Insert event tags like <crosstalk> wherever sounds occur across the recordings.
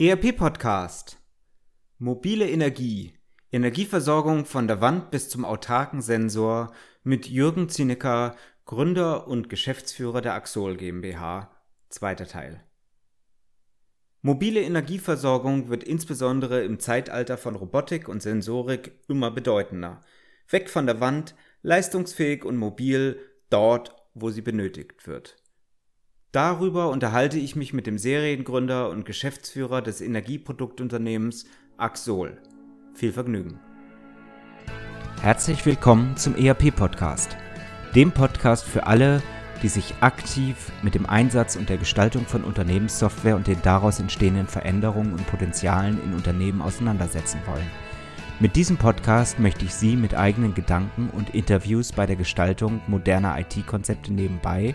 ERP Podcast Mobile Energie Energieversorgung von der Wand bis zum autarken Sensor mit Jürgen Zinecker, Gründer und Geschäftsführer der Axol GmbH. Zweiter Teil. Mobile Energieversorgung wird insbesondere im Zeitalter von Robotik und Sensorik immer bedeutender. Weg von der Wand, leistungsfähig und mobil dort, wo sie benötigt wird. Darüber unterhalte ich mich mit dem Seriengründer und Geschäftsführer des Energieproduktunternehmens Axol. Viel Vergnügen. Herzlich willkommen zum ERP-Podcast, dem Podcast für alle, die sich aktiv mit dem Einsatz und der Gestaltung von Unternehmenssoftware und den daraus entstehenden Veränderungen und Potenzialen in Unternehmen auseinandersetzen wollen. Mit diesem Podcast möchte ich Sie mit eigenen Gedanken und Interviews bei der Gestaltung moderner IT-Konzepte nebenbei,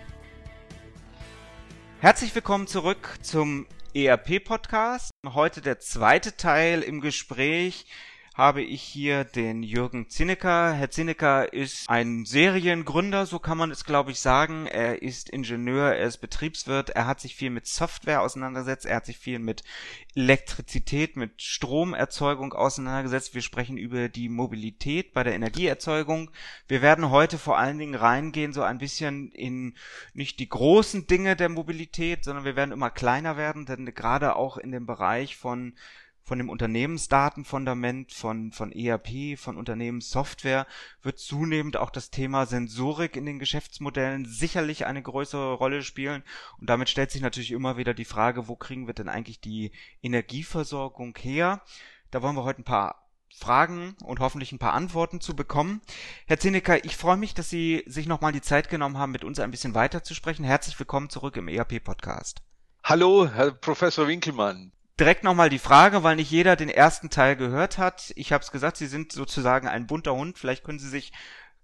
Herzlich willkommen zurück zum ERP-Podcast. Heute der zweite Teil im Gespräch habe ich hier den Jürgen Zinnecker. Herr Zinnecker ist ein Seriengründer, so kann man es glaube ich sagen. Er ist Ingenieur, er ist Betriebswirt, er hat sich viel mit Software auseinandergesetzt, er hat sich viel mit Elektrizität, mit Stromerzeugung auseinandergesetzt. Wir sprechen über die Mobilität bei der Energieerzeugung. Wir werden heute vor allen Dingen reingehen, so ein bisschen in nicht die großen Dinge der Mobilität, sondern wir werden immer kleiner werden, denn gerade auch in dem Bereich von von dem Unternehmensdatenfundament, von, von ERP, von Unternehmenssoftware wird zunehmend auch das Thema Sensorik in den Geschäftsmodellen sicherlich eine größere Rolle spielen. Und damit stellt sich natürlich immer wieder die Frage, wo kriegen wir denn eigentlich die Energieversorgung her? Da wollen wir heute ein paar Fragen und hoffentlich ein paar Antworten zu bekommen. Herr Zinecker, ich freue mich, dass Sie sich nochmal die Zeit genommen haben, mit uns ein bisschen weiter zu sprechen. Herzlich willkommen zurück im ERP-Podcast. Hallo, Herr Professor Winkelmann direkt nochmal die Frage, weil nicht jeder den ersten Teil gehört hat. Ich habe es gesagt, Sie sind sozusagen ein bunter Hund. Vielleicht können Sie sich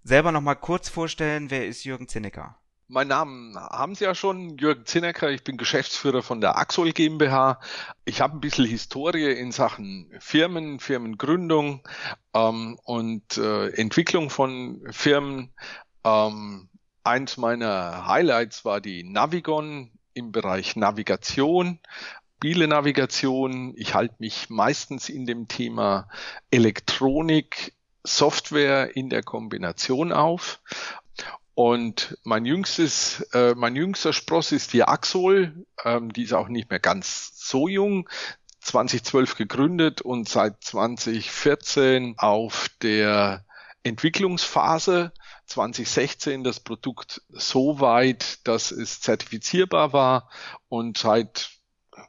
selber nochmal kurz vorstellen, wer ist Jürgen Zinnecker? Mein Namen haben Sie ja schon, Jürgen Zinnecker. Ich bin Geschäftsführer von der Axol GmbH. Ich habe ein bisschen Historie in Sachen Firmen, Firmengründung ähm, und äh, Entwicklung von Firmen. Ähm, eins meiner Highlights war die Navigon im Bereich Navigation mobile Navigation. Ich halte mich meistens in dem Thema Elektronik, Software in der Kombination auf. Und mein jüngstes, äh, mein jüngster Spross ist die Axol. Ähm, die ist auch nicht mehr ganz so jung. 2012 gegründet und seit 2014 auf der Entwicklungsphase. 2016 das Produkt so weit, dass es zertifizierbar war und seit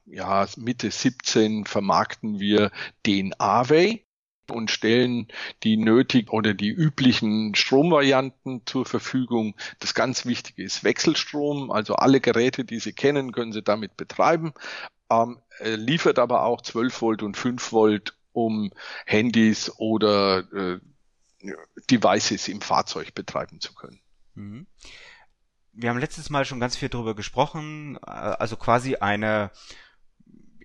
ja, Mitte 17 vermarkten wir den Away und stellen die nötigen oder die üblichen Stromvarianten zur Verfügung. Das ganz Wichtige ist Wechselstrom, also alle Geräte, die Sie kennen, können Sie damit betreiben. Ähm, liefert aber auch 12 Volt und 5 Volt, um Handys oder äh, Devices im Fahrzeug betreiben zu können. Mhm. Wir haben letztes Mal schon ganz viel darüber gesprochen, äh, also quasi eine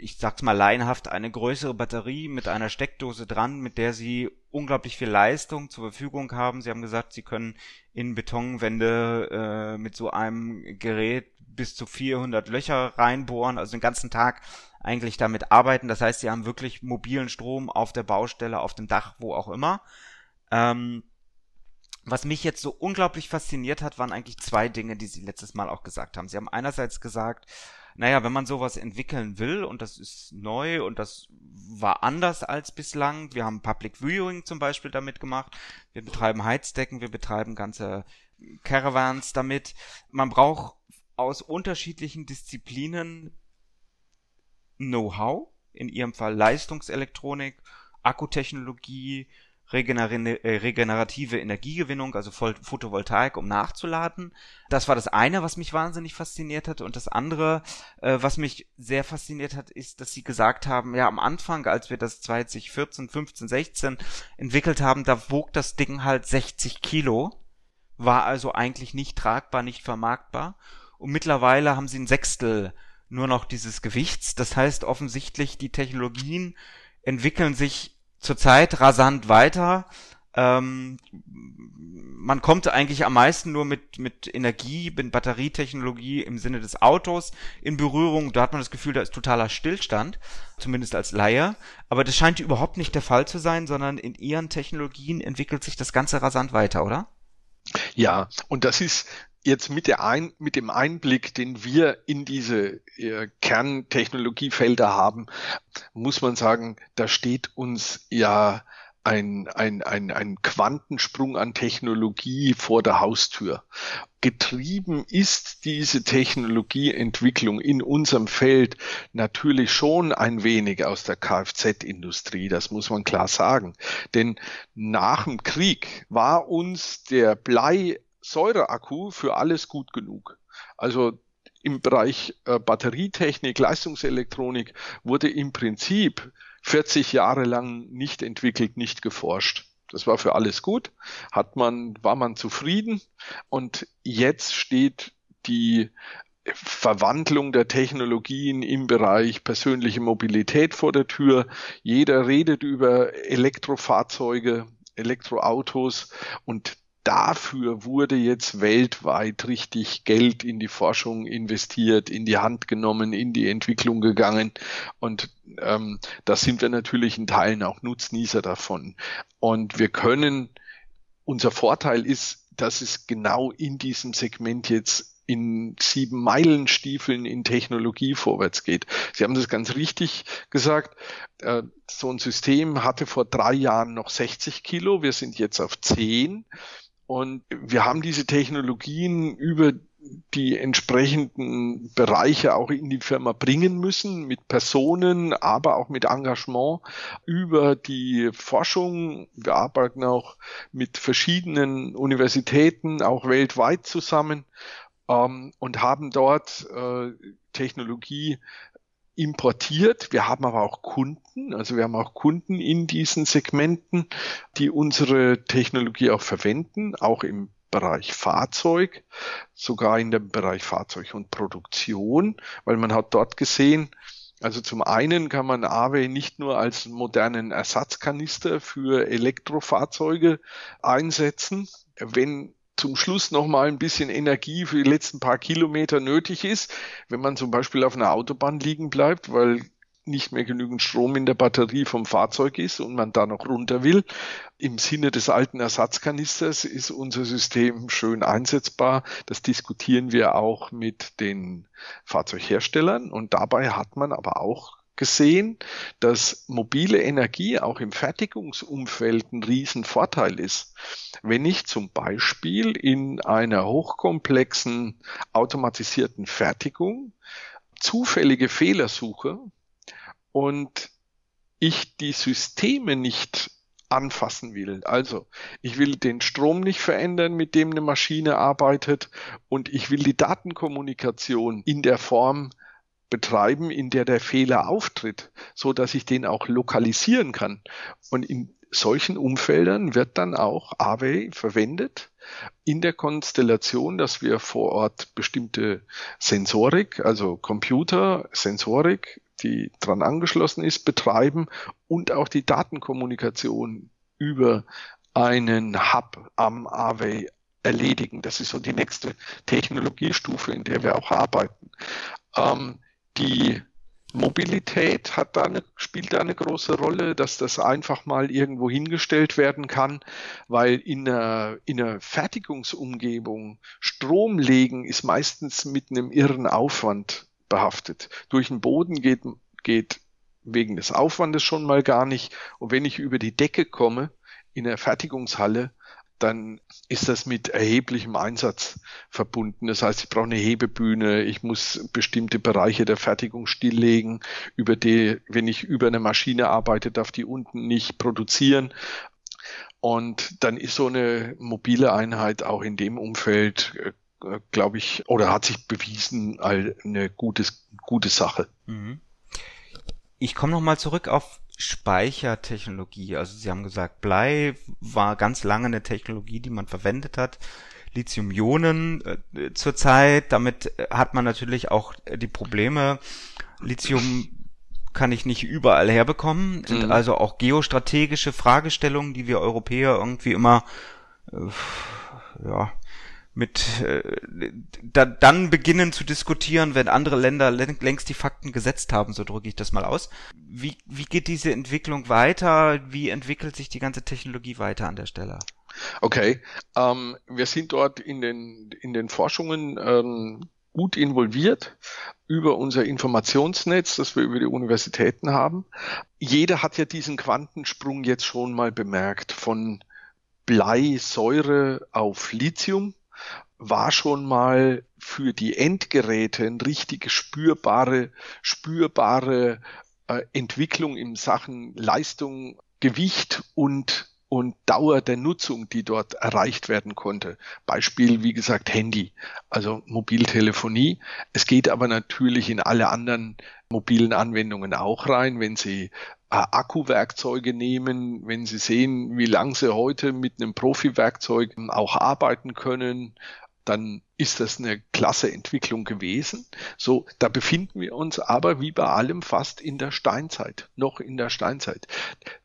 ich sag's mal laienhaft, eine größere Batterie mit einer Steckdose dran, mit der sie unglaublich viel Leistung zur Verfügung haben. Sie haben gesagt, sie können in Betonwände äh, mit so einem Gerät bis zu 400 Löcher reinbohren, also den ganzen Tag eigentlich damit arbeiten. Das heißt, sie haben wirklich mobilen Strom auf der Baustelle, auf dem Dach, wo auch immer. Ähm, was mich jetzt so unglaublich fasziniert hat, waren eigentlich zwei Dinge, die Sie letztes Mal auch gesagt haben. Sie haben einerseits gesagt, naja, wenn man sowas entwickeln will und das ist neu und das war anders als bislang, wir haben Public Viewing zum Beispiel damit gemacht, wir betreiben Heizdecken, wir betreiben ganze Caravans damit. Man braucht aus unterschiedlichen Disziplinen Know-how, in ihrem Fall Leistungselektronik, Akkutechnologie, regenerative Energiegewinnung, also Photovoltaik, um nachzuladen. Das war das eine, was mich wahnsinnig fasziniert hat. Und das andere, äh, was mich sehr fasziniert hat, ist, dass sie gesagt haben, ja, am Anfang, als wir das 2014, 15, 16 entwickelt haben, da wog das Ding halt 60 Kilo, war also eigentlich nicht tragbar, nicht vermarktbar. Und mittlerweile haben sie ein Sechstel nur noch dieses Gewichts. Das heißt offensichtlich, die Technologien entwickeln sich zurzeit rasant weiter. Ähm, man kommt eigentlich am meisten nur mit, mit Energie, mit Batterietechnologie im Sinne des Autos in Berührung. Da hat man das Gefühl, da ist totaler Stillstand, zumindest als Laie. Aber das scheint überhaupt nicht der Fall zu sein, sondern in ihren Technologien entwickelt sich das Ganze rasant weiter, oder? Ja, und das ist jetzt mit, der Ein, mit dem Einblick, den wir in diese äh, Kerntechnologiefelder haben, muss man sagen, da steht uns ja ein, ein, ein, ein Quantensprung an Technologie vor der Haustür. Getrieben ist diese Technologieentwicklung in unserem Feld natürlich schon ein wenig aus der Kfz-Industrie, das muss man klar sagen. Denn nach dem Krieg war uns der Blei Säureakku für alles gut genug. Also im Bereich äh, Batterietechnik, Leistungselektronik wurde im Prinzip 40 Jahre lang nicht entwickelt, nicht geforscht. Das war für alles gut, hat man, war man zufrieden und jetzt steht die Verwandlung der Technologien im Bereich persönliche Mobilität vor der Tür. Jeder redet über Elektrofahrzeuge, Elektroautos und dafür wurde jetzt weltweit richtig Geld in die Forschung investiert, in die Hand genommen, in die Entwicklung gegangen. Und ähm, da sind wir natürlich in Teilen auch Nutznießer davon. Und wir können, unser Vorteil ist, dass es genau in diesem Segment jetzt in sieben Meilenstiefeln in Technologie vorwärts geht. Sie haben das ganz richtig gesagt. Äh, so ein System hatte vor drei Jahren noch 60 Kilo. Wir sind jetzt auf 10. Und wir haben diese Technologien über die entsprechenden Bereiche auch in die Firma bringen müssen, mit Personen, aber auch mit Engagement über die Forschung. Wir arbeiten auch mit verschiedenen Universitäten, auch weltweit zusammen ähm, und haben dort äh, Technologie importiert. Wir haben aber auch Kunden, also wir haben auch Kunden in diesen Segmenten, die unsere Technologie auch verwenden, auch im Bereich Fahrzeug, sogar in dem Bereich Fahrzeug und Produktion, weil man hat dort gesehen, also zum einen kann man AWE nicht nur als modernen Ersatzkanister für Elektrofahrzeuge einsetzen, wenn zum Schluss noch mal ein bisschen Energie für die letzten paar Kilometer nötig ist, wenn man zum Beispiel auf einer Autobahn liegen bleibt, weil nicht mehr genügend Strom in der Batterie vom Fahrzeug ist und man da noch runter will. Im Sinne des alten Ersatzkanisters ist unser System schön einsetzbar. Das diskutieren wir auch mit den Fahrzeugherstellern und dabei hat man aber auch gesehen, dass mobile Energie auch im Fertigungsumfeld ein Riesenvorteil ist. Wenn ich zum Beispiel in einer hochkomplexen automatisierten Fertigung zufällige Fehler suche und ich die Systeme nicht anfassen will. Also ich will den Strom nicht verändern, mit dem eine Maschine arbeitet und ich will die Datenkommunikation in der Form betreiben, in der der Fehler auftritt, so dass ich den auch lokalisieren kann. Und in solchen Umfeldern wird dann auch AWE verwendet in der Konstellation, dass wir vor Ort bestimmte Sensorik, also Computer, Sensorik, die dran angeschlossen ist, betreiben und auch die Datenkommunikation über einen Hub am AWE erledigen. Das ist so die nächste Technologiestufe, in der wir auch arbeiten. Ähm, die Mobilität hat da eine, spielt da eine große Rolle, dass das einfach mal irgendwo hingestellt werden kann, weil in einer, in einer Fertigungsumgebung Strom legen ist meistens mit einem irren Aufwand behaftet. Durch den Boden geht, geht wegen des Aufwandes schon mal gar nicht. Und wenn ich über die Decke komme in der Fertigungshalle, dann ist das mit erheblichem Einsatz verbunden. Das heißt, ich brauche eine Hebebühne, ich muss bestimmte Bereiche der Fertigung stilllegen, über die, wenn ich über eine Maschine arbeite, darf die unten nicht produzieren. Und dann ist so eine mobile Einheit auch in dem Umfeld, äh, glaube ich, oder hat sich bewiesen eine gutes, gute Sache. Mhm. Ich komme nochmal zurück auf Speichertechnologie. Also Sie haben gesagt, Blei war ganz lange eine Technologie, die man verwendet hat. Lithium-Ionen äh, zurzeit, damit hat man natürlich auch die Probleme. Lithium kann ich nicht überall herbekommen. Sind mhm. also auch geostrategische Fragestellungen, die wir Europäer irgendwie immer äh, ja mit äh, da, dann beginnen zu diskutieren, wenn andere Länder längst die Fakten gesetzt haben, so drücke ich das mal aus. Wie, wie geht diese Entwicklung weiter? Wie entwickelt sich die ganze Technologie weiter an der Stelle? Okay, ähm, wir sind dort in den in den Forschungen ähm, gut involviert über unser Informationsnetz, das wir über die Universitäten haben. Jeder hat ja diesen Quantensprung jetzt schon mal bemerkt von Bleisäure auf Lithium war schon mal für die Endgeräte eine richtige spürbare, spürbare äh, Entwicklung in Sachen Leistung, Gewicht und und Dauer der Nutzung, die dort erreicht werden konnte. Beispiel, wie gesagt, Handy, also Mobiltelefonie. Es geht aber natürlich in alle anderen mobilen Anwendungen auch rein, wenn Sie äh, Akkuwerkzeuge nehmen, wenn Sie sehen, wie lang Sie heute mit einem Profi-Werkzeug auch arbeiten können, dann ist das eine klasse Entwicklung gewesen. So, da befinden wir uns aber wie bei allem fast in der Steinzeit, noch in der Steinzeit.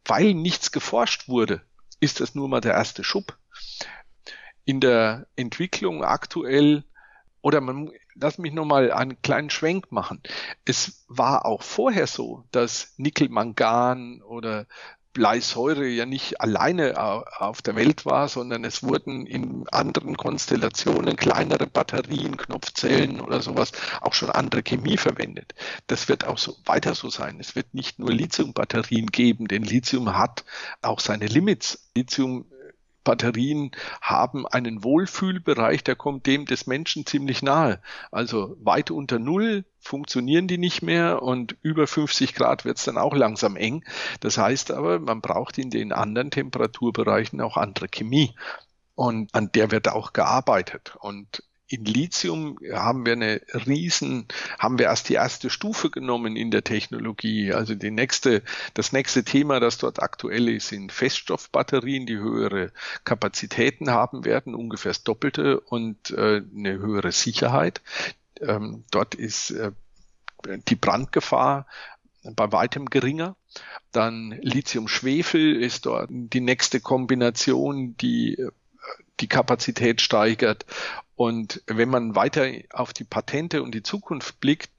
Weil nichts geforscht wurde, ist das nur mal der erste Schub. In der Entwicklung aktuell, oder man, lass mich noch mal einen kleinen Schwenk machen. Es war auch vorher so, dass Nickel-Mangan oder Bleisäure ja nicht alleine auf der Welt war, sondern es wurden in anderen Konstellationen kleinere Batterien, Knopfzellen oder sowas auch schon andere Chemie verwendet. Das wird auch so weiter so sein. Es wird nicht nur Lithium-Batterien geben, denn Lithium hat auch seine Limits. Lithium Batterien haben einen Wohlfühlbereich, der kommt dem des Menschen ziemlich nahe. Also weit unter Null funktionieren die nicht mehr und über 50 Grad wird es dann auch langsam eng. Das heißt aber, man braucht in den anderen Temperaturbereichen auch andere Chemie. Und an der wird auch gearbeitet. Und in Lithium haben wir eine riesen, haben wir erst die erste Stufe genommen in der Technologie. Also die nächste, das nächste Thema, das dort aktuell ist, sind Feststoffbatterien, die höhere Kapazitäten haben werden, ungefähr das Doppelte und äh, eine höhere Sicherheit. Ähm, dort ist äh, die Brandgefahr bei weitem geringer. Dann Lithium-Schwefel ist dort die nächste Kombination, die äh, die Kapazität steigert. Und wenn man weiter auf die Patente und die Zukunft blickt,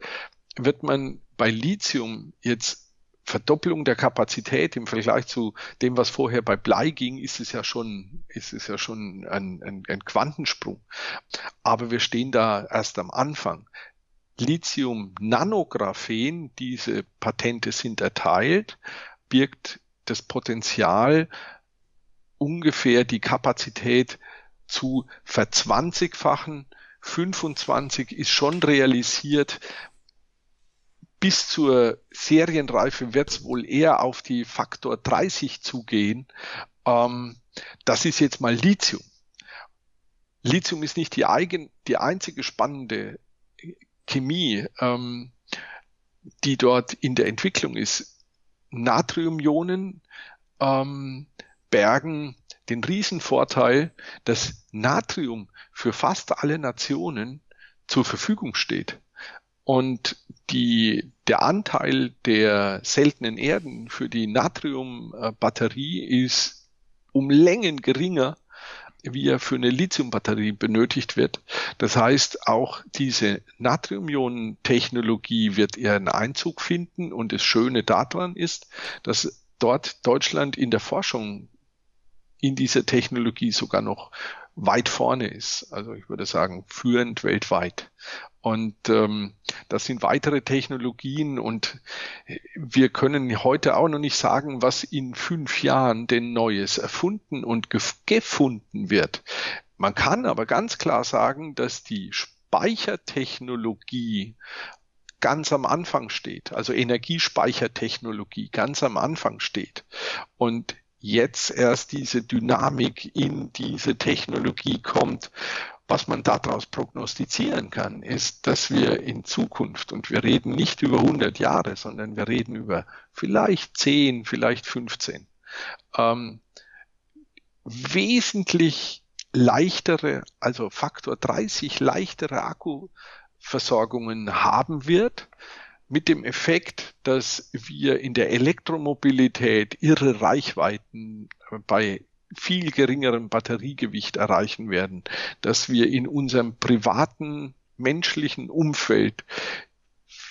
wird man bei Lithium jetzt Verdopplung der Kapazität im Vergleich zu dem, was vorher bei Blei ging, ist es ja schon, ist es ja schon ein, ein, ein Quantensprung. Aber wir stehen da erst am Anfang. Lithium-Nanographen, diese Patente sind erteilt, birgt das Potenzial, ungefähr die Kapazität zu verzwanzigfachen. 25 ist schon realisiert. Bis zur Serienreife wird es wohl eher auf die Faktor 30 zugehen. Ähm, das ist jetzt mal Lithium. Lithium ist nicht die, eigen, die einzige spannende Chemie, ähm, die dort in der Entwicklung ist. Natriumionen ähm, bergen den Riesenvorteil, dass Natrium für fast alle Nationen zur Verfügung steht. Und die, der Anteil der seltenen Erden für die Natriumbatterie ist um Längen geringer, wie er für eine Lithiumbatterie benötigt wird. Das heißt, auch diese Natrium-Ionen-Technologie wird ihren Einzug finden. Und das Schöne daran ist, dass dort Deutschland in der Forschung in dieser Technologie sogar noch weit vorne ist. Also ich würde sagen, führend weltweit. Und ähm, das sind weitere Technologien und wir können heute auch noch nicht sagen, was in fünf Jahren denn Neues erfunden und gefunden wird. Man kann aber ganz klar sagen, dass die Speichertechnologie ganz am Anfang steht, also Energiespeichertechnologie ganz am Anfang steht. Und jetzt erst diese Dynamik in diese Technologie kommt. Was man daraus prognostizieren kann, ist, dass wir in Zukunft, und wir reden nicht über 100 Jahre, sondern wir reden über vielleicht 10, vielleicht 15, ähm, wesentlich leichtere, also Faktor 30 leichtere Akkuversorgungen haben wird, mit dem Effekt, dass wir in der Elektromobilität irre Reichweiten bei viel geringerem Batteriegewicht erreichen werden, dass wir in unserem privaten menschlichen Umfeld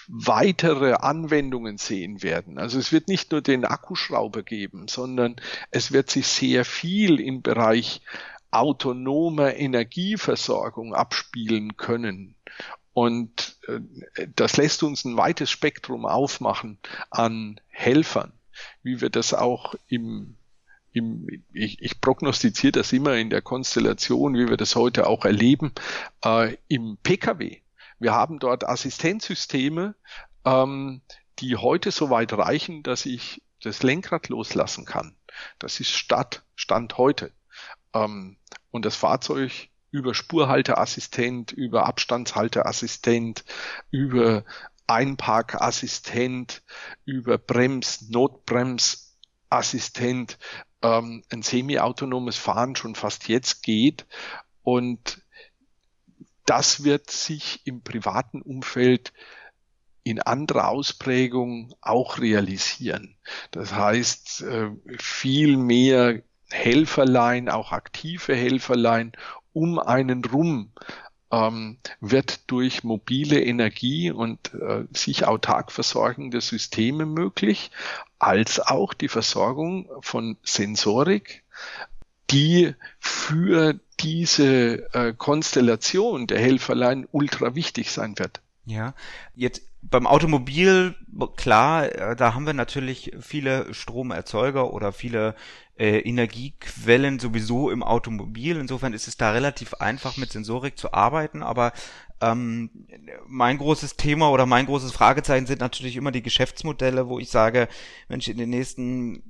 weitere Anwendungen sehen werden. Also es wird nicht nur den Akkuschrauber geben, sondern es wird sich sehr viel im Bereich autonomer Energieversorgung abspielen können. Und äh, das lässt uns ein weites Spektrum aufmachen an Helfern, wie wir das auch im, im ich, ich prognostiziere das immer in der Konstellation, wie wir das heute auch erleben, äh, im Pkw. Wir haben dort Assistenzsysteme, ähm, die heute so weit reichen, dass ich das Lenkrad loslassen kann. Das ist Stadt, Stand heute. Ähm, und das Fahrzeug über Spurhalteassistent, über Abstandshalteassistent, über Einparkassistent, über Brems, Notbremsassistent, ähm, ein semi-autonomes Fahren schon fast jetzt geht. Und das wird sich im privaten Umfeld in anderer Ausprägung auch realisieren. Das heißt, äh, viel mehr Helferlein, auch aktive Helferlein um einen rum ähm, wird durch mobile Energie und äh, sich autark versorgende Systeme möglich, als auch die Versorgung von Sensorik, die für diese äh, Konstellation der Helferlein ultra wichtig sein wird. Ja, jetzt beim Automobil, klar, äh, da haben wir natürlich viele Stromerzeuger oder viele äh, Energiequellen sowieso im Automobil. Insofern ist es da relativ einfach mit Sensorik zu arbeiten, aber ähm, mein großes Thema oder mein großes Fragezeichen sind natürlich immer die Geschäftsmodelle, wo ich sage, Mensch, in den nächsten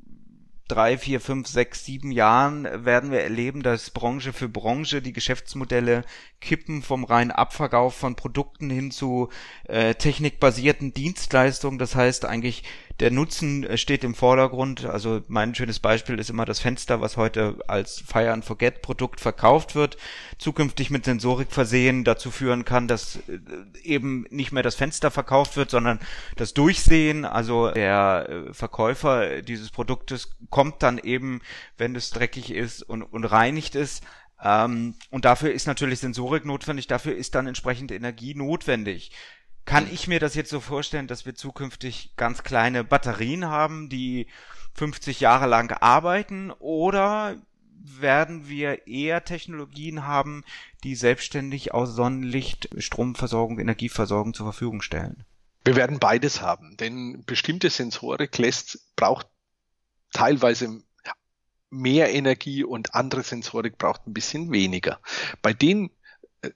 drei, vier, fünf, sechs, sieben Jahren werden wir erleben, dass Branche für Branche die Geschäftsmodelle kippen vom reinen Abverkauf von Produkten hin zu äh, technikbasierten Dienstleistungen. Das heißt eigentlich der Nutzen äh, steht im Vordergrund. Also mein schönes Beispiel ist immer das Fenster, was heute als Fire and Forget Produkt verkauft wird, zukünftig mit Sensorik versehen dazu führen kann, dass äh, eben nicht mehr das Fenster verkauft wird, sondern das Durchsehen. Also der äh, Verkäufer dieses Produktes kommt dann eben, wenn es dreckig ist und, und reinigt ist, ähm, und dafür ist natürlich Sensorik notwendig, dafür ist dann entsprechend Energie notwendig. Kann ich mir das jetzt so vorstellen, dass wir zukünftig ganz kleine Batterien haben, die 50 Jahre lang arbeiten oder werden wir eher Technologien haben, die selbstständig aus Sonnenlicht Stromversorgung, Energieversorgung zur Verfügung stellen? Wir werden beides haben, denn bestimmte Sensorik lässt, braucht teilweise mehr Energie und andere Sensorik braucht ein bisschen weniger. Bei den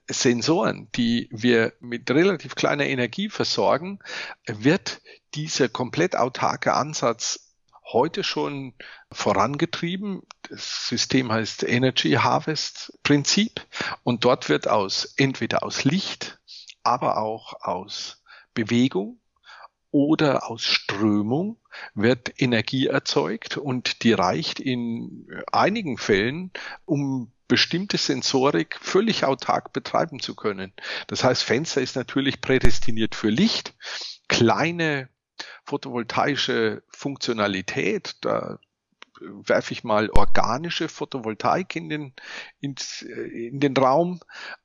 Sensoren, die wir mit relativ kleiner Energie versorgen, wird dieser komplett autarke Ansatz heute schon vorangetrieben. Das System heißt Energy Harvest Prinzip und dort wird aus entweder aus Licht, aber auch aus Bewegung oder aus Strömung wird Energie erzeugt und die reicht in einigen Fällen, um bestimmte Sensorik völlig autark betreiben zu können. Das heißt, Fenster ist natürlich prädestiniert für Licht. Kleine photovoltaische Funktionalität, da werfe ich mal organische Photovoltaik in den, in, in den Raum.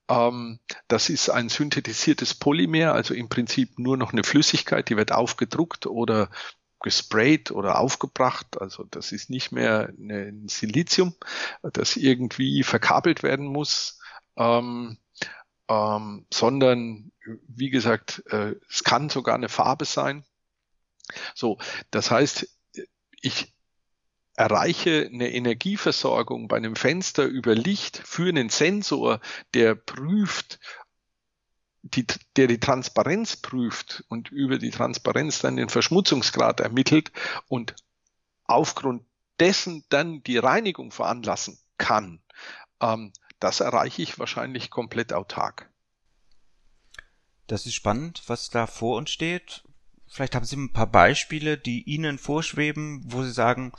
Ähm, das ist ein synthetisiertes Polymer, also im Prinzip nur noch eine Flüssigkeit, die wird aufgedruckt oder gesprayt oder aufgebracht. Also das ist nicht mehr ein Silizium, das irgendwie verkabelt werden muss, ähm, ähm, sondern wie gesagt, äh, es kann sogar eine Farbe sein. So, das heißt, ich erreiche eine Energieversorgung bei einem Fenster über Licht für einen Sensor, der prüft, die, der die Transparenz prüft und über die Transparenz dann den Verschmutzungsgrad ermittelt und aufgrund dessen dann die Reinigung veranlassen kann, ähm, das erreiche ich wahrscheinlich komplett autark. Das ist spannend, was da vor uns steht. Vielleicht haben Sie ein paar Beispiele, die Ihnen vorschweben, wo Sie sagen,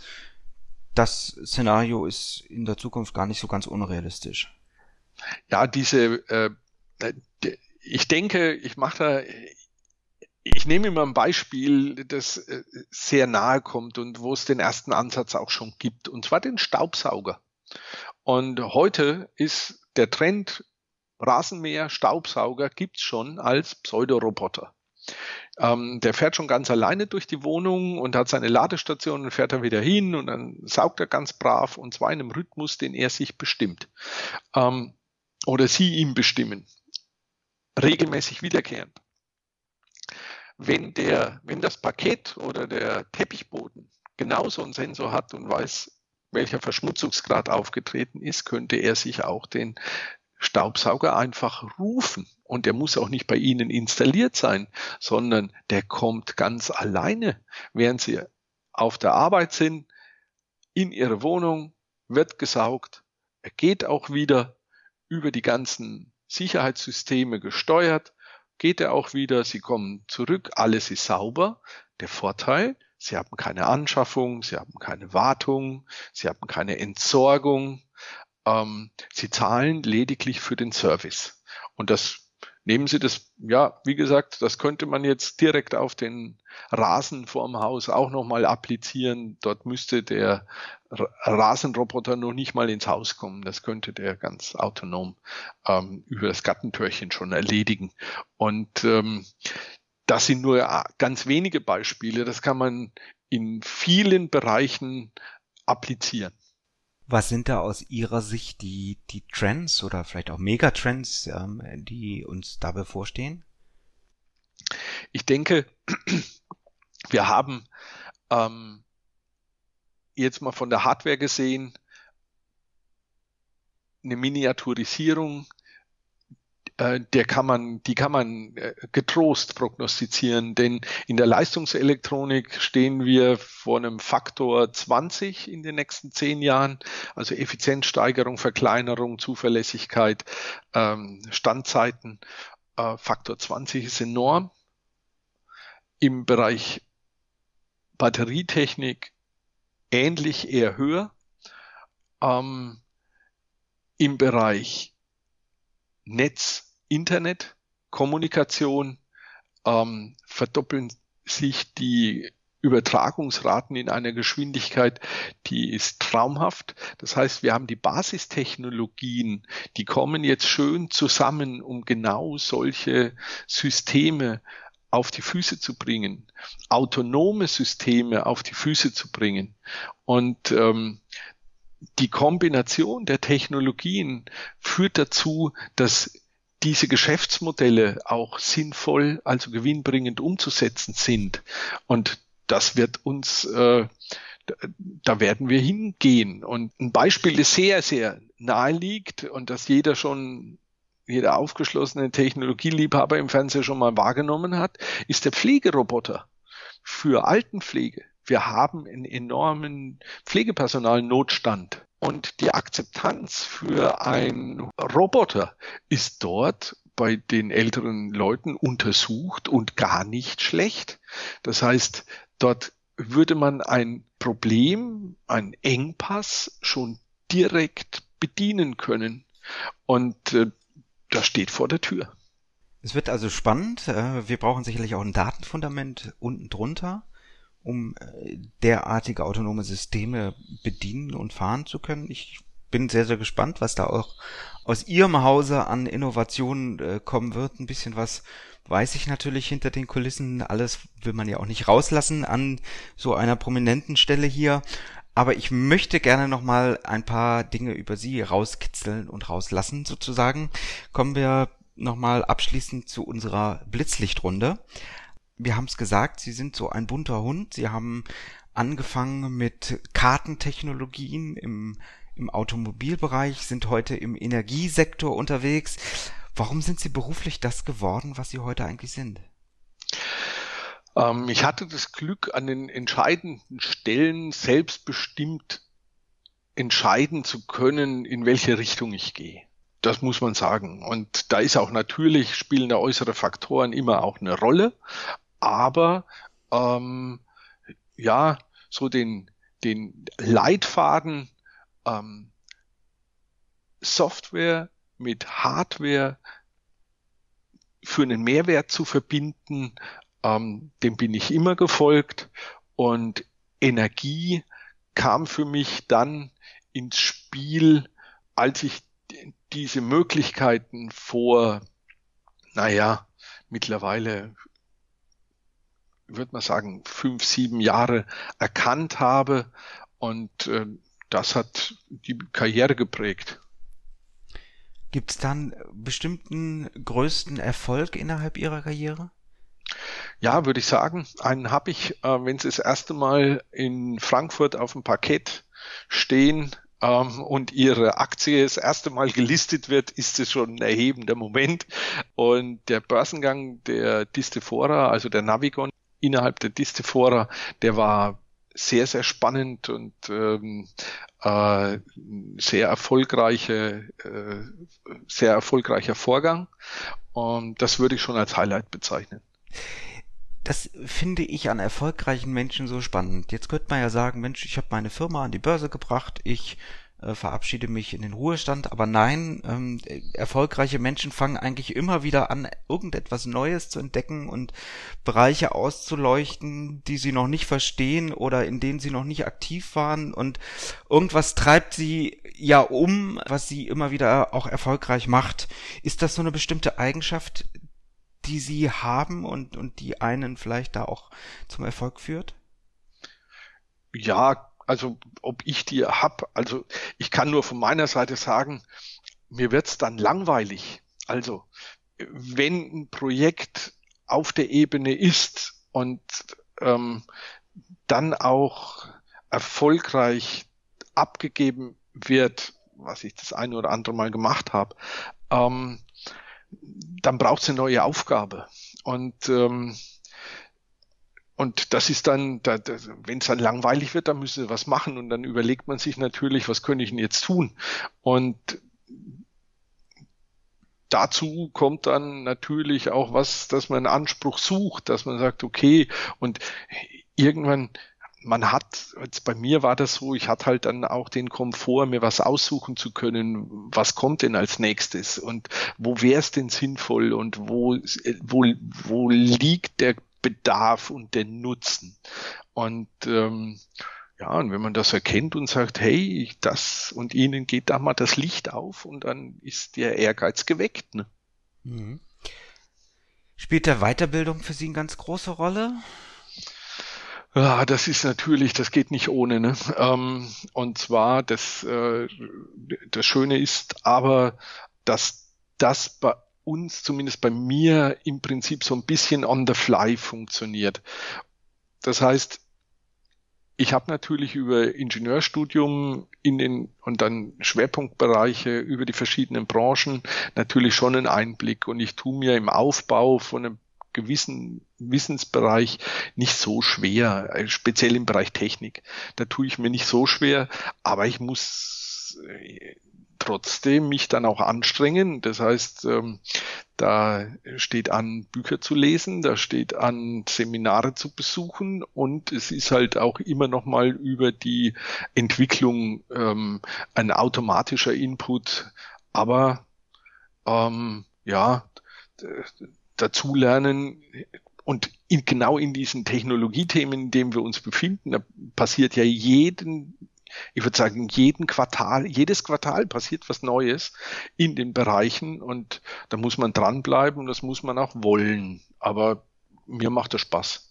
das Szenario ist in der Zukunft gar nicht so ganz unrealistisch. Ja, diese, äh, ich denke, ich mache da, ich nehme immer ein Beispiel, das äh, sehr nahe kommt und wo es den ersten Ansatz auch schon gibt, und zwar den Staubsauger. Und heute ist der Trend Rasenmäher, Staubsauger gibt's schon als Pseudoroboter. Ähm, der fährt schon ganz alleine durch die Wohnung und hat seine Ladestation und fährt dann wieder hin und dann saugt er ganz brav und zwar in einem Rhythmus, den er sich bestimmt. Ähm, oder sie ihm bestimmen. Regelmäßig wiederkehrend. Wenn der, wenn das Paket oder der Teppichboden genauso einen Sensor hat und weiß, welcher Verschmutzungsgrad aufgetreten ist, könnte er sich auch den Staubsauger einfach rufen. Und der muss auch nicht bei Ihnen installiert sein, sondern der kommt ganz alleine, während Sie auf der Arbeit sind, in Ihre Wohnung, wird gesaugt, er geht auch wieder über die ganzen Sicherheitssysteme gesteuert, geht er auch wieder, Sie kommen zurück, alles ist sauber. Der Vorteil, Sie haben keine Anschaffung, Sie haben keine Wartung, Sie haben keine Entsorgung, ähm, Sie zahlen lediglich für den Service. Und das nehmen Sie das, ja, wie gesagt, das könnte man jetzt direkt auf den Rasen vorm Haus auch nochmal applizieren. Dort müsste der Rasenroboter noch nicht mal ins Haus kommen. Das könnte der ganz autonom ähm, über das Gattentürchen schon erledigen. Und ähm, das sind nur ganz wenige Beispiele. Das kann man in vielen Bereichen applizieren. Was sind da aus Ihrer Sicht die, die Trends oder vielleicht auch Megatrends, ähm, die uns da bevorstehen? Ich denke, <clears throat> wir haben ähm, jetzt mal von der Hardware gesehen eine Miniaturisierung der kann man, die kann man äh, getrost prognostizieren, denn in der Leistungselektronik stehen wir vor einem Faktor 20 in den nächsten zehn Jahren, also Effizienzsteigerung, Verkleinerung, Zuverlässigkeit, ähm, Standzeiten. Äh, Faktor 20 ist enorm. Im Bereich Batterietechnik ähnlich eher höher. Ähm, Im Bereich Netz Internet, Kommunikation ähm, verdoppeln sich die Übertragungsraten in einer Geschwindigkeit, die ist traumhaft. Das heißt, wir haben die Basistechnologien, die kommen jetzt schön zusammen, um genau solche Systeme auf die Füße zu bringen, autonome Systeme auf die Füße zu bringen. Und ähm, die Kombination der Technologien führt dazu, dass diese Geschäftsmodelle auch sinnvoll, also gewinnbringend umzusetzen sind. Und das wird uns, äh, da werden wir hingehen. Und ein Beispiel, das sehr, sehr nahe liegt und das jeder schon, jeder aufgeschlossene Technologieliebhaber im Fernsehen schon mal wahrgenommen hat, ist der Pflegeroboter für Altenpflege. Wir haben einen enormen Pflegepersonalnotstand. Und die Akzeptanz für einen Roboter ist dort bei den älteren Leuten untersucht und gar nicht schlecht. Das heißt, dort würde man ein Problem, ein Engpass schon direkt bedienen können. Und äh, das steht vor der Tür. Es wird also spannend. Äh, wir brauchen sicherlich auch ein Datenfundament unten drunter um äh, derartige autonome Systeme bedienen und fahren zu können. Ich bin sehr, sehr gespannt, was da auch aus Ihrem Hause an Innovationen äh, kommen wird. Ein bisschen was weiß ich natürlich hinter den Kulissen. Alles will man ja auch nicht rauslassen an so einer prominenten Stelle hier. Aber ich möchte gerne nochmal ein paar Dinge über Sie rauskitzeln und rauslassen sozusagen. Kommen wir nochmal abschließend zu unserer Blitzlichtrunde wir haben es gesagt, Sie sind so ein bunter Hund. Sie haben angefangen mit Kartentechnologien im, im Automobilbereich, sind heute im Energiesektor unterwegs. Warum sind Sie beruflich das geworden, was Sie heute eigentlich sind? Ähm, ich hatte das Glück, an den entscheidenden Stellen selbstbestimmt entscheiden zu können, in welche Richtung ich gehe. Das muss man sagen. Und da ist auch natürlich, spielen da äußere Faktoren immer auch eine Rolle. Aber ähm, ja, so den, den Leitfaden ähm, Software mit Hardware für einen Mehrwert zu verbinden, ähm, dem bin ich immer gefolgt. Und Energie kam für mich dann ins Spiel, als ich diese Möglichkeiten vor, naja, mittlerweile würde man sagen, fünf, sieben Jahre erkannt habe. Und äh, das hat die Karriere geprägt. Gibt es dann bestimmten größten Erfolg innerhalb Ihrer Karriere? Ja, würde ich sagen. Einen habe ich, äh, wenn Sie das erste Mal in Frankfurt auf dem Parkett stehen ähm, und Ihre Aktie das erste Mal gelistet wird, ist es schon ein erhebender Moment. Und der Börsengang der Distefora, also der Navigon innerhalb der Distefora, der war sehr, sehr spannend und ähm, äh, sehr erfolgreiche, äh, sehr erfolgreicher Vorgang. Und das würde ich schon als Highlight bezeichnen. Das finde ich an erfolgreichen Menschen so spannend. Jetzt könnte man ja sagen, Mensch, ich habe meine Firma an die Börse gebracht, ich äh, verabschiede mich in den Ruhestand. Aber nein, ähm, erfolgreiche Menschen fangen eigentlich immer wieder an, irgendetwas Neues zu entdecken und Bereiche auszuleuchten, die sie noch nicht verstehen oder in denen sie noch nicht aktiv waren. Und irgendwas treibt sie ja um, was sie immer wieder auch erfolgreich macht. Ist das so eine bestimmte Eigenschaft, die sie haben und, und die einen vielleicht da auch zum Erfolg führt? Ja, also ob ich die hab, also ich kann nur von meiner Seite sagen, mir wird's dann langweilig. Also wenn ein Projekt auf der Ebene ist und ähm, dann auch erfolgreich abgegeben wird, was ich das eine oder andere Mal gemacht habe, ähm, dann braucht es eine neue Aufgabe. Und ähm, und das ist dann, da, wenn es dann langweilig wird, dann müssen sie was machen und dann überlegt man sich natürlich, was könnte ich denn jetzt tun? Und dazu kommt dann natürlich auch was, dass man einen Anspruch sucht, dass man sagt, okay, und irgendwann, man hat, jetzt bei mir war das so, ich hatte halt dann auch den Komfort, mir was aussuchen zu können, was kommt denn als nächstes und wo wäre es denn sinnvoll und wo, wo, wo liegt der Bedarf und den Nutzen. Und ähm, ja, und wenn man das erkennt und sagt, hey, das und ihnen geht da mal das Licht auf und dann ist der Ehrgeiz geweckt. Ne? Mhm. Spielt der Weiterbildung für Sie eine ganz große Rolle? Ja, das ist natürlich, das geht nicht ohne. Ne? Ähm, und zwar, das, äh, das Schöne ist aber, dass das bei uns, zumindest bei mir, im Prinzip so ein bisschen on the fly funktioniert. Das heißt, ich habe natürlich über Ingenieurstudium in den und dann Schwerpunktbereiche über die verschiedenen Branchen natürlich schon einen Einblick und ich tue mir im Aufbau von einem gewissen Wissensbereich nicht so schwer, äh, speziell im Bereich Technik. Da tue ich mir nicht so schwer, aber ich muss äh, trotzdem mich dann auch anstrengen. Das heißt, ähm, da steht an, Bücher zu lesen, da steht an, Seminare zu besuchen und es ist halt auch immer noch mal über die Entwicklung ähm, ein automatischer Input. Aber ähm, ja, dazulernen und in, genau in diesen Technologiethemen, in denen wir uns befinden, passiert ja jeden ich würde sagen, jeden Quartal, jedes Quartal passiert was Neues in den Bereichen und da muss man dranbleiben und das muss man auch wollen. Aber mir macht das Spaß.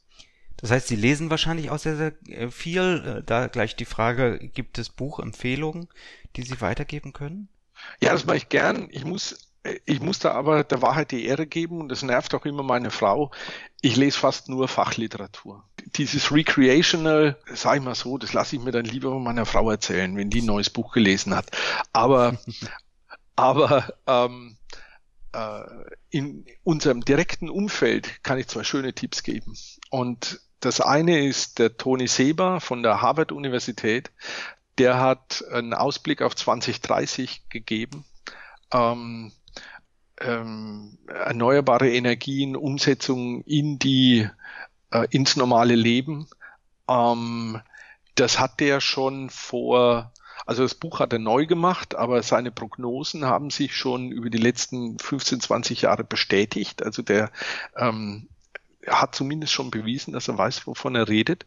Das heißt, Sie lesen wahrscheinlich auch sehr, sehr äh, viel. Äh, da gleich die Frage, gibt es Buchempfehlungen, die Sie weitergeben können? Ja, das mache ich gern. Ich muss ich muss da aber der Wahrheit die Ehre geben und das nervt auch immer meine Frau. Ich lese fast nur Fachliteratur. Dieses Recreational, sag ich mal so, das lasse ich mir dann lieber von meiner Frau erzählen, wenn die ein neues Buch gelesen hat. Aber, <laughs> aber ähm, äh, in unserem direkten Umfeld kann ich zwei schöne Tipps geben. Und das eine ist der Toni Seber von der Harvard Universität. Der hat einen Ausblick auf 2030 gegeben. Ähm, ähm, erneuerbare Energien, Umsetzung in die äh, ins normale Leben. Ähm, das hat der schon vor also das Buch hat er neu gemacht, aber seine Prognosen haben sich schon über die letzten 15, 20 Jahre bestätigt. Also der ähm, hat zumindest schon bewiesen, dass er weiß, wovon er redet.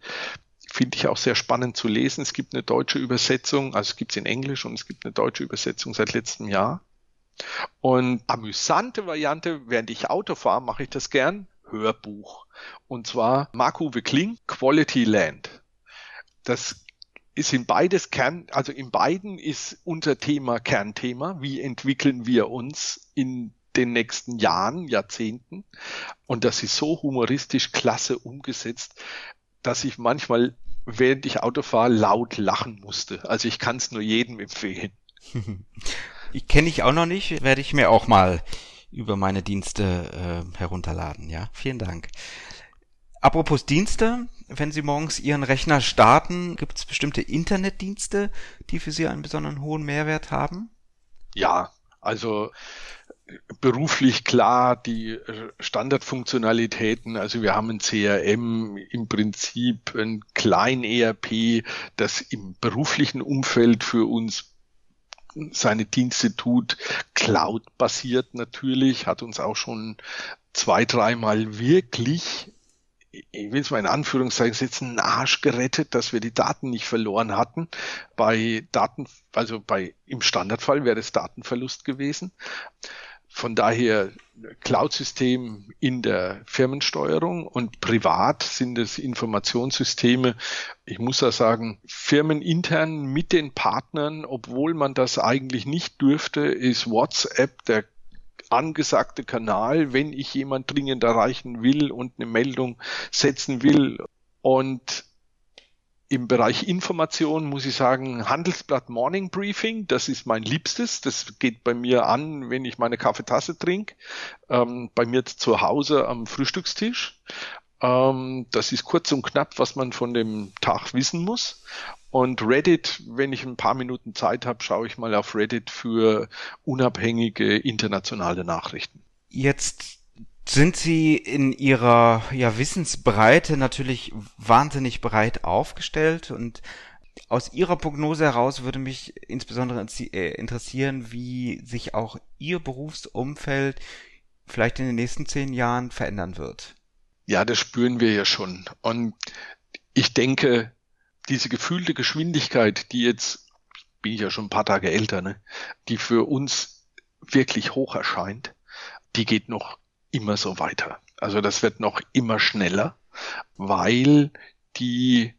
Finde ich auch sehr spannend zu lesen. Es gibt eine deutsche Übersetzung, also es gibt es in Englisch und es gibt eine deutsche Übersetzung seit letztem Jahr. Und amüsante Variante, während ich Auto fahre, mache ich das gern. Hörbuch. Und zwar Mark-Uwe Kling, Quality Land. Das ist in beides Kern, also in beiden ist unser Thema Kernthema. Wie entwickeln wir uns in den nächsten Jahren, Jahrzehnten? Und das ist so humoristisch klasse umgesetzt, dass ich manchmal, während ich Auto fahre, laut lachen musste. Also ich kann es nur jedem empfehlen. <laughs> Ich kenne ich auch noch nicht, werde ich mir auch mal über meine Dienste äh, herunterladen. Ja, vielen Dank. Apropos Dienste, wenn Sie morgens Ihren Rechner starten, gibt es bestimmte Internetdienste, die für Sie einen besonderen hohen Mehrwert haben? Ja, also beruflich klar die Standardfunktionalitäten. Also wir haben ein CRM, im Prinzip ein Klein-ERP, das im beruflichen Umfeld für uns seine Dienste tut, Cloud-basiert natürlich, hat uns auch schon zwei, dreimal wirklich ich will es mal in Anführungszeichen setzen, einen Arsch gerettet, dass wir die Daten nicht verloren hatten. Bei Daten, also bei, im Standardfall wäre es Datenverlust gewesen. Von daher Cloud-System in der Firmensteuerung und privat sind es Informationssysteme. Ich muss da sagen, firmenintern mit den Partnern, obwohl man das eigentlich nicht dürfte, ist WhatsApp der angesagte Kanal, wenn ich jemand dringend erreichen will und eine Meldung setzen will. Und im Bereich Information muss ich sagen, Handelsblatt Morning Briefing, das ist mein Liebstes. Das geht bei mir an, wenn ich meine Kaffeetasse trinke, ähm, bei mir zu Hause am Frühstückstisch. Ähm, das ist kurz und knapp, was man von dem Tag wissen muss. Und Reddit, wenn ich ein paar Minuten Zeit habe, schaue ich mal auf Reddit für unabhängige internationale Nachrichten. Jetzt sind Sie in Ihrer ja, Wissensbreite natürlich wahnsinnig breit aufgestellt und aus Ihrer Prognose heraus würde mich insbesondere äh, interessieren, wie sich auch Ihr Berufsumfeld vielleicht in den nächsten zehn Jahren verändern wird. Ja, das spüren wir ja schon. Und ich denke, diese gefühlte Geschwindigkeit, die jetzt, bin ich ja schon ein paar Tage älter, ne, die für uns wirklich hoch erscheint, die geht noch immer so weiter. Also das wird noch immer schneller, weil die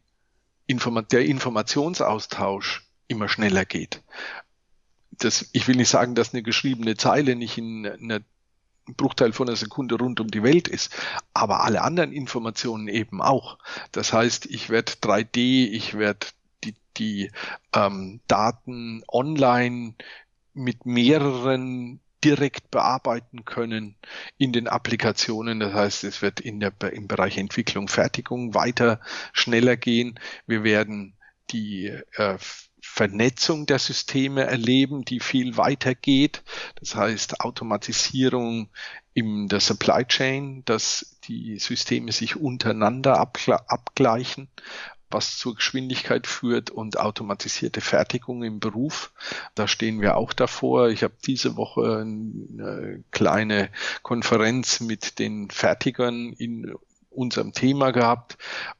Informa der Informationsaustausch immer schneller geht. Das, ich will nicht sagen, dass eine geschriebene Zeile nicht in einer Bruchteil von einer Sekunde rund um die Welt ist, aber alle anderen Informationen eben auch. Das heißt, ich werde 3D, ich werde die, die ähm, Daten online mit mehreren direkt bearbeiten können in den Applikationen. Das heißt, es wird in der, im Bereich Entwicklung, Fertigung weiter schneller gehen. Wir werden die äh, Vernetzung der Systeme erleben, die viel weiter geht. Das heißt Automatisierung in der Supply Chain, dass die Systeme sich untereinander abgleichen, was zur Geschwindigkeit führt und automatisierte Fertigung im Beruf. Da stehen wir auch davor. Ich habe diese Woche eine kleine Konferenz mit den Fertigern in unserem Thema gehabt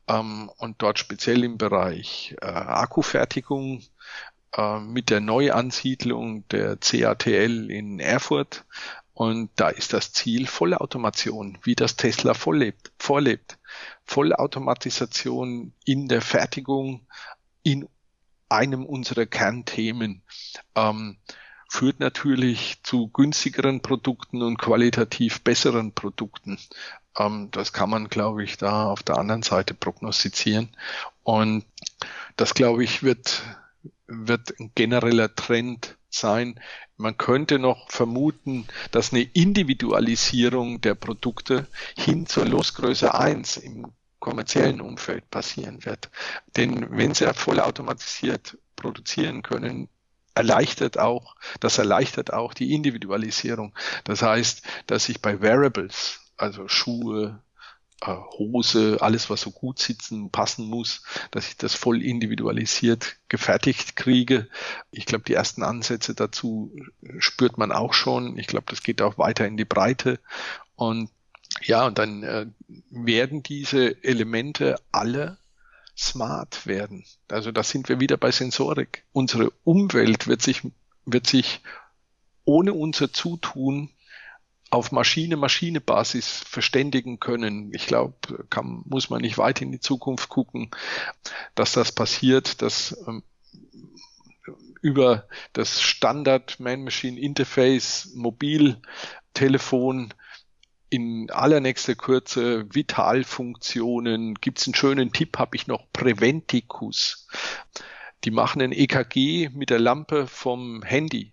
ähm, und dort speziell im Bereich äh, Akkufertigung äh, mit der Neuansiedlung der CATL in Erfurt. Und da ist das Ziel Vollautomation, wie das Tesla vorlebt, vorlebt. Vollautomatisation in der Fertigung in einem unserer Kernthemen. Ähm, führt natürlich zu günstigeren Produkten und qualitativ besseren Produkten. Ähm, das kann man, glaube ich, da auf der anderen Seite prognostizieren. Und das, glaube ich, wird, wird ein genereller Trend sein. Man könnte noch vermuten, dass eine Individualisierung der Produkte hin zur Losgröße 1 im kommerziellen Umfeld passieren wird. Denn wenn sie vollautomatisiert produzieren können, erleichtert auch, das erleichtert auch die Individualisierung. Das heißt, dass ich bei Wearables, also Schuhe, Hose, alles, was so gut sitzen, passen muss, dass ich das voll individualisiert gefertigt kriege. Ich glaube, die ersten Ansätze dazu spürt man auch schon. Ich glaube, das geht auch weiter in die Breite. Und ja, und dann äh, werden diese Elemente alle smart werden. Also da sind wir wieder bei Sensorik. Unsere Umwelt wird sich, wird sich ohne unser Zutun auf Maschine-Maschine-Basis verständigen können. Ich glaube, muss man nicht weit in die Zukunft gucken, dass das passiert, dass ähm, über das Standard Man-Machine Interface Mobiltelefon in allernächster Kürze Vitalfunktionen. Gibt es einen schönen Tipp, habe ich noch Preventicus. Die machen ein EKG mit der Lampe vom Handy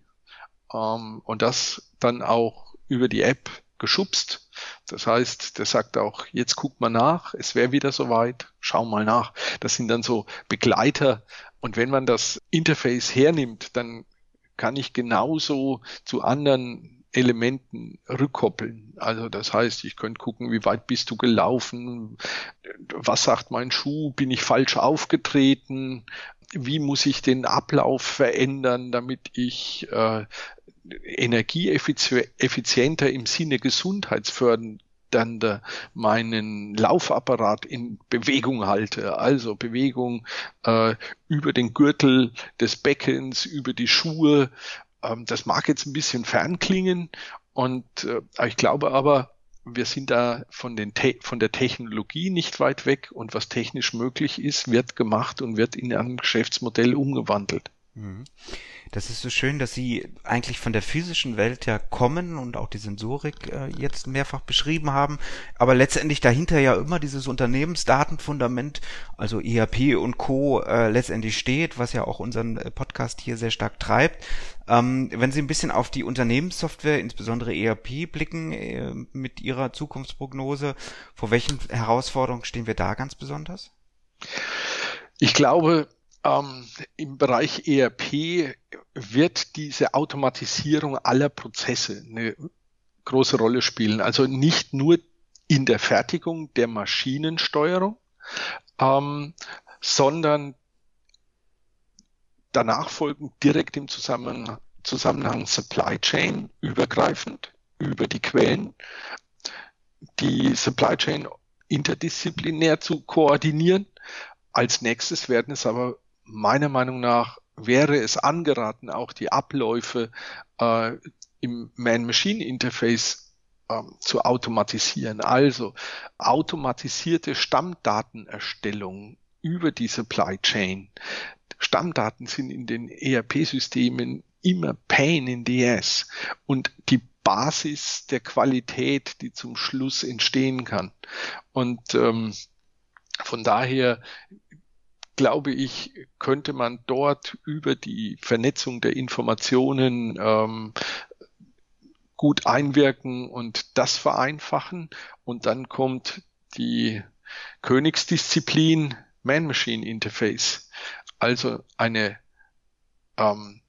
ähm, und das dann auch über die App geschubst. Das heißt, der sagt auch, jetzt guck mal nach, es wäre wieder soweit, schau mal nach. Das sind dann so Begleiter. Und wenn man das Interface hernimmt, dann kann ich genauso zu anderen Elementen rückkoppeln. Also das heißt, ich könnte gucken, wie weit bist du gelaufen, was sagt mein Schuh, bin ich falsch aufgetreten, wie muss ich den Ablauf verändern, damit ich äh, energieeffizienter im Sinne gesundheitsfördernder meinen Laufapparat in Bewegung halte. Also Bewegung äh, über den Gürtel des Beckens, über die Schuhe. Ähm, das mag jetzt ein bisschen fern klingen und äh, ich glaube aber, wir sind da von, den von der Technologie nicht weit weg und was technisch möglich ist, wird gemacht und wird in ein Geschäftsmodell umgewandelt. Mhm. Das ist so schön, dass Sie eigentlich von der physischen Welt ja kommen und auch die Sensorik äh, jetzt mehrfach beschrieben haben, aber letztendlich dahinter ja immer dieses Unternehmensdatenfundament, also ERP und Co. Äh, letztendlich steht, was ja auch unseren äh, Podcast hier sehr stark treibt. Ähm, wenn Sie ein bisschen auf die Unternehmenssoftware, insbesondere ERP, blicken äh, mit Ihrer Zukunftsprognose, vor welchen Herausforderungen stehen wir da ganz besonders? Ich glaube, ähm, Im Bereich ERP wird diese Automatisierung aller Prozesse eine große Rolle spielen. Also nicht nur in der Fertigung der Maschinensteuerung, ähm, sondern danach folgen direkt im Zusammenhang, Zusammenhang Supply Chain übergreifend über die Quellen, die Supply Chain interdisziplinär zu koordinieren. Als nächstes werden es aber meiner Meinung nach wäre es angeraten, auch die Abläufe äh, im Man-Machine-Interface äh, zu automatisieren. Also automatisierte Stammdatenerstellung über die Supply Chain. Stammdaten sind in den ERP-Systemen immer Pain in the ass und die Basis der Qualität, die zum Schluss entstehen kann. Und ähm, von daher glaube ich, könnte man dort über die Vernetzung der Informationen ähm, gut einwirken und das vereinfachen. Und dann kommt die Königsdisziplin Man-Machine Interface. Also eine ähm,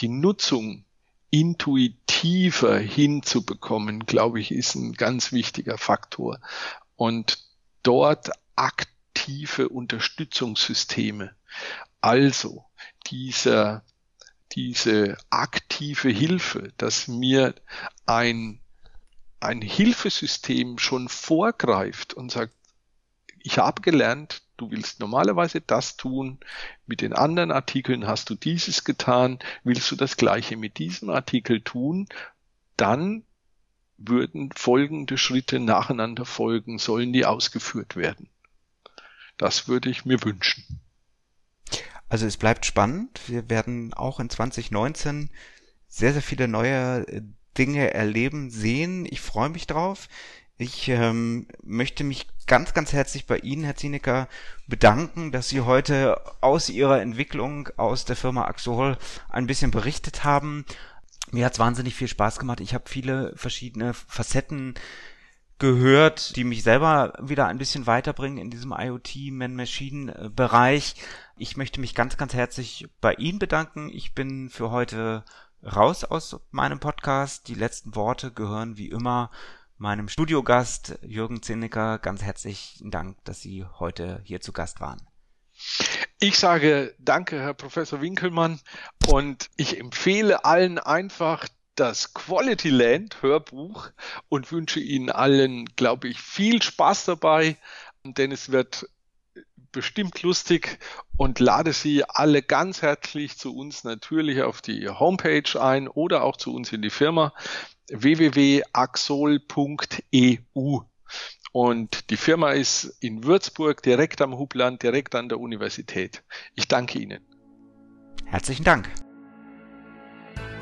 die Nutzung intuitiver hinzubekommen, glaube ich, ist ein ganz wichtiger Faktor. Und dort aktiv aktive Unterstützungssysteme. Also dieser, diese aktive Hilfe, dass mir ein, ein Hilfesystem schon vorgreift und sagt, ich habe gelernt, du willst normalerweise das tun, mit den anderen Artikeln hast du dieses getan, willst du das gleiche mit diesem Artikel tun, dann würden folgende Schritte nacheinander folgen, sollen die ausgeführt werden. Das würde ich mir wünschen. Also es bleibt spannend. Wir werden auch in 2019 sehr, sehr viele neue äh, Dinge erleben, sehen. Ich freue mich drauf. Ich ähm, möchte mich ganz, ganz herzlich bei Ihnen, Herr Zienecker, bedanken, dass Sie heute aus Ihrer Entwicklung aus der Firma Axol ein bisschen berichtet haben. Mir hat es wahnsinnig viel Spaß gemacht. Ich habe viele verschiedene Facetten gehört, die mich selber wieder ein bisschen weiterbringen in diesem IoT-Man-Machine-Bereich. Ich möchte mich ganz, ganz herzlich bei Ihnen bedanken. Ich bin für heute raus aus meinem Podcast. Die letzten Worte gehören wie immer meinem Studiogast Jürgen Zinnecker ganz herzlichen Dank, dass Sie heute hier zu Gast waren. Ich sage danke, Herr Professor Winkelmann, und ich empfehle allen einfach das Quality Land Hörbuch und wünsche Ihnen allen, glaube ich, viel Spaß dabei, denn es wird bestimmt lustig und lade Sie alle ganz herzlich zu uns natürlich auf die Homepage ein oder auch zu uns in die Firma www.axol.eu. Und die Firma ist in Würzburg, direkt am Hubland, direkt an der Universität. Ich danke Ihnen. Herzlichen Dank.